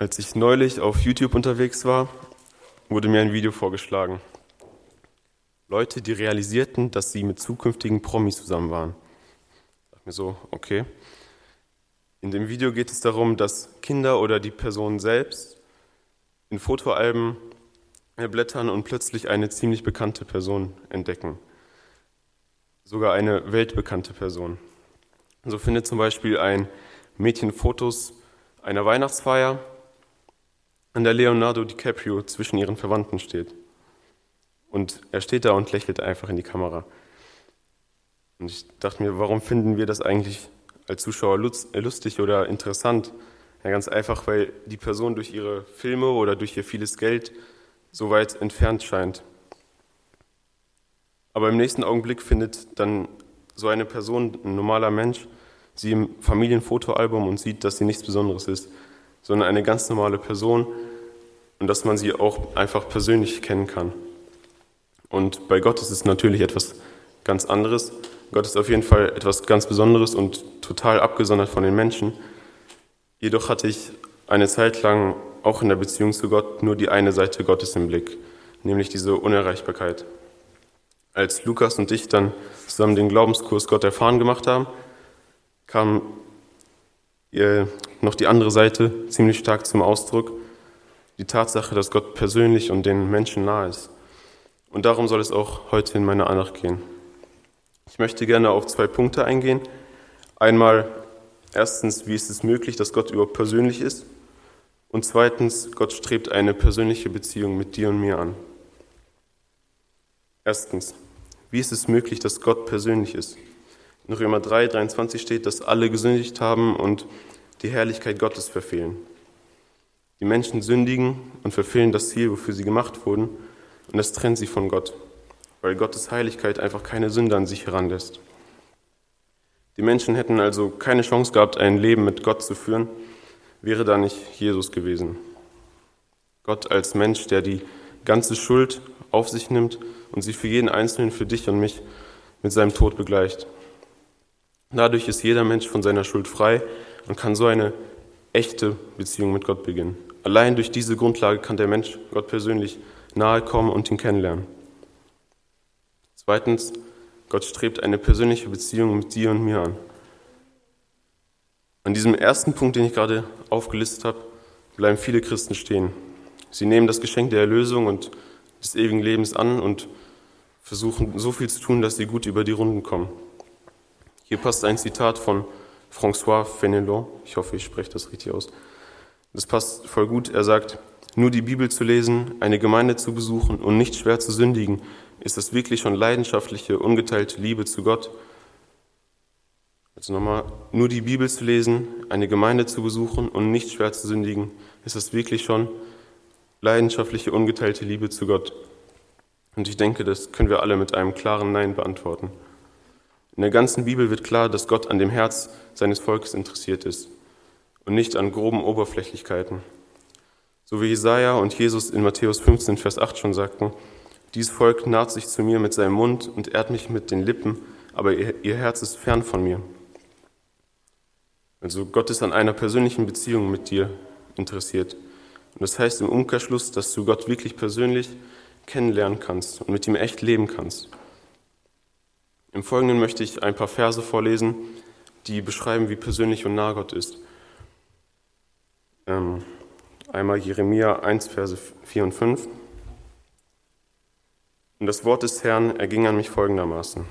Als ich neulich auf YouTube unterwegs war, wurde mir ein Video vorgeschlagen. Leute, die realisierten, dass sie mit zukünftigen Promis zusammen waren. Ich dachte mir so, okay. In dem Video geht es darum, dass Kinder oder die Person selbst in Fotoalben blättern und plötzlich eine ziemlich bekannte Person entdecken. Sogar eine weltbekannte Person. So findet zum Beispiel ein Mädchen Fotos einer Weihnachtsfeier, an der Leonardo DiCaprio zwischen ihren Verwandten steht. Und er steht da und lächelt einfach in die Kamera. Und ich dachte mir, warum finden wir das eigentlich als Zuschauer lustig oder interessant? Ja, ganz einfach, weil die Person durch ihre Filme oder durch ihr vieles Geld so weit entfernt scheint. Aber im nächsten Augenblick findet dann so eine Person, ein normaler Mensch, sie im Familienfotoalbum und sieht, dass sie nichts Besonderes ist, sondern eine ganz normale Person und dass man sie auch einfach persönlich kennen kann. Und bei Gott ist es natürlich etwas ganz anderes. Gott ist auf jeden Fall etwas ganz Besonderes und total abgesondert von den Menschen. Jedoch hatte ich eine Zeit lang auch in der Beziehung zu Gott nur die eine Seite Gottes im Blick, nämlich diese Unerreichbarkeit. Als Lukas und ich dann zusammen den Glaubenskurs Gott erfahren gemacht haben, kam noch die andere Seite ziemlich stark zum Ausdruck, die Tatsache, dass Gott persönlich und den Menschen nahe ist. Und darum soll es auch heute in meiner Andacht gehen. Ich möchte gerne auf zwei Punkte eingehen. Einmal erstens, wie ist es möglich, dass Gott überhaupt persönlich ist? Und zweitens, Gott strebt eine persönliche Beziehung mit dir und mir an. Erstens, wie ist es möglich, dass Gott persönlich ist? In Römer 3, 23 steht, dass alle gesündigt haben und die Herrlichkeit Gottes verfehlen. Die Menschen sündigen und verfehlen das Ziel, wofür sie gemacht wurden, und das trennt sie von Gott, weil Gottes Heiligkeit einfach keine Sünde an sich heranlässt. Die Menschen hätten also keine Chance gehabt, ein Leben mit Gott zu führen, wäre da nicht Jesus gewesen. Gott als Mensch, der die ganze Schuld auf sich nimmt und sie für jeden Einzelnen, für dich und mich mit seinem Tod begleicht. Dadurch ist jeder Mensch von seiner Schuld frei und kann so eine echte Beziehung mit Gott beginnen. Allein durch diese Grundlage kann der Mensch Gott persönlich nahe kommen und ihn kennenlernen. Zweitens, Gott strebt eine persönliche Beziehung mit dir und mir an. An diesem ersten Punkt, den ich gerade aufgelistet habe, bleiben viele Christen stehen. Sie nehmen das Geschenk der Erlösung und des ewigen Lebens an und versuchen so viel zu tun, dass sie gut über die Runden kommen. Hier passt ein Zitat von François Fenelon. Ich hoffe, ich spreche das richtig aus. Das passt voll gut. Er sagt, nur die Bibel zu lesen, eine Gemeinde zu besuchen und nicht schwer zu sündigen, ist das wirklich schon leidenschaftliche, ungeteilte Liebe zu Gott. Also nochmal, nur die Bibel zu lesen, eine Gemeinde zu besuchen und nicht schwer zu sündigen, ist das wirklich schon leidenschaftliche, ungeteilte Liebe zu Gott. Und ich denke, das können wir alle mit einem klaren Nein beantworten. In der ganzen Bibel wird klar, dass Gott an dem Herz seines Volkes interessiert ist und nicht an groben Oberflächlichkeiten. So wie Jesaja und Jesus in Matthäus 15, Vers 8 schon sagten, dies Volk naht sich zu mir mit seinem Mund und ehrt mich mit den Lippen, aber ihr Herz ist fern von mir. Also Gott ist an einer persönlichen Beziehung mit dir interessiert. Und das heißt im Umkehrschluss, dass du Gott wirklich persönlich kennenlernen kannst und mit ihm echt leben kannst. Im Folgenden möchte ich ein paar Verse vorlesen, die beschreiben, wie persönlich und nah Gott ist. Ähm, einmal Jeremia 1, Verse 4 und 5. Und das Wort des Herrn erging an mich folgendermaßen.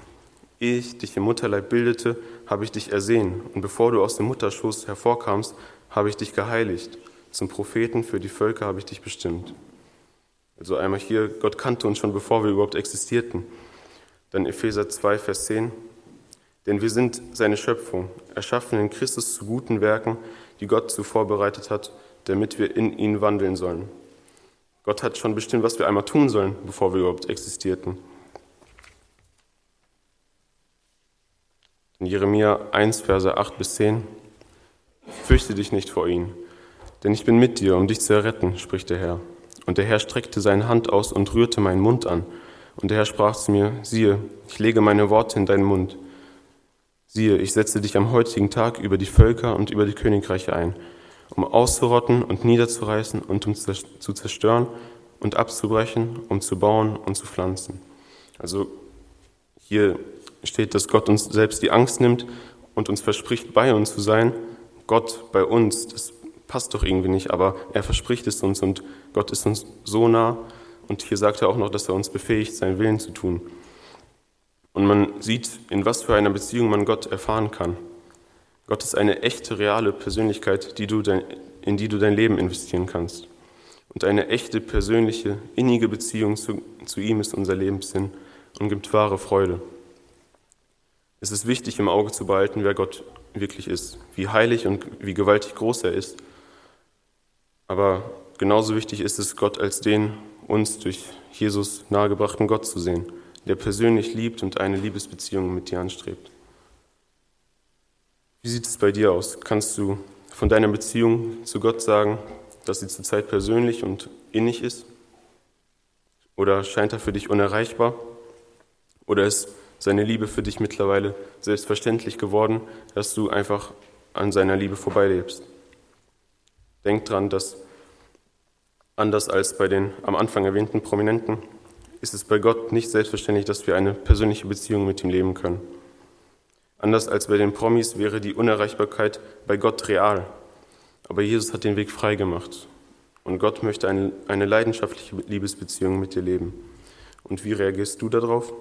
Ehe ich dich im Mutterleib bildete, habe ich dich ersehen, und bevor du aus dem Mutterschoß hervorkamst, habe ich dich geheiligt. Zum Propheten für die Völker habe ich dich bestimmt. Also einmal hier, Gott kannte uns schon, bevor wir überhaupt existierten. Dann Epheser 2, Vers 10. Denn wir sind seine Schöpfung, erschaffen in Christus zu guten Werken, die Gott zuvor bereitet hat, damit wir in ihn wandeln sollen. Gott hat schon bestimmt, was wir einmal tun sollen, bevor wir überhaupt existierten. In Jeremia 1, Verse 8 bis 10. Fürchte dich nicht vor ihnen, denn ich bin mit dir, um dich zu erretten, spricht der Herr. Und der Herr streckte seine Hand aus und rührte meinen Mund an. Und der Herr sprach zu mir, siehe, ich lege meine Worte in deinen Mund. Siehe, ich setze dich am heutigen Tag über die Völker und über die Königreiche ein. um auszurotten und niederzureißen und um zu zerstören und abzubrechen, um zu bauen und zu pflanzen. Also hier steht, dass Gott uns selbst die Angst nimmt und uns verspricht, bei uns zu sein. Gott bei uns, das passt doch irgendwie nicht, aber er verspricht es uns und Gott ist uns so nah. Und hier sagt er auch noch, dass er uns befähigt, seinen Willen zu tun. Und man sieht, in was für einer Beziehung man Gott erfahren kann. Gott ist eine echte, reale Persönlichkeit, die du dein, in die du dein Leben investieren kannst. Und eine echte, persönliche, innige Beziehung zu, zu ihm ist unser Lebenssinn und gibt wahre Freude. Es ist wichtig, im Auge zu behalten, wer Gott wirklich ist, wie heilig und wie gewaltig groß er ist. Aber genauso wichtig ist es, Gott als den uns durch Jesus nahegebrachten Gott zu sehen, der persönlich liebt und eine Liebesbeziehung mit dir anstrebt. Wie sieht es bei dir aus? Kannst du von deiner Beziehung zu Gott sagen, dass sie zurzeit persönlich und innig ist? Oder scheint er für dich unerreichbar? Oder ist seine Liebe für dich mittlerweile selbstverständlich geworden, dass du einfach an seiner Liebe vorbeilebst? Denk dran, dass anders als bei den am Anfang erwähnten Prominenten ist es bei Gott nicht selbstverständlich, dass wir eine persönliche Beziehung mit ihm leben können. Anders als bei den Promis wäre die Unerreichbarkeit bei Gott real. Aber Jesus hat den Weg frei gemacht. Und Gott möchte eine, eine leidenschaftliche Liebesbeziehung mit dir leben. Und wie reagierst du darauf?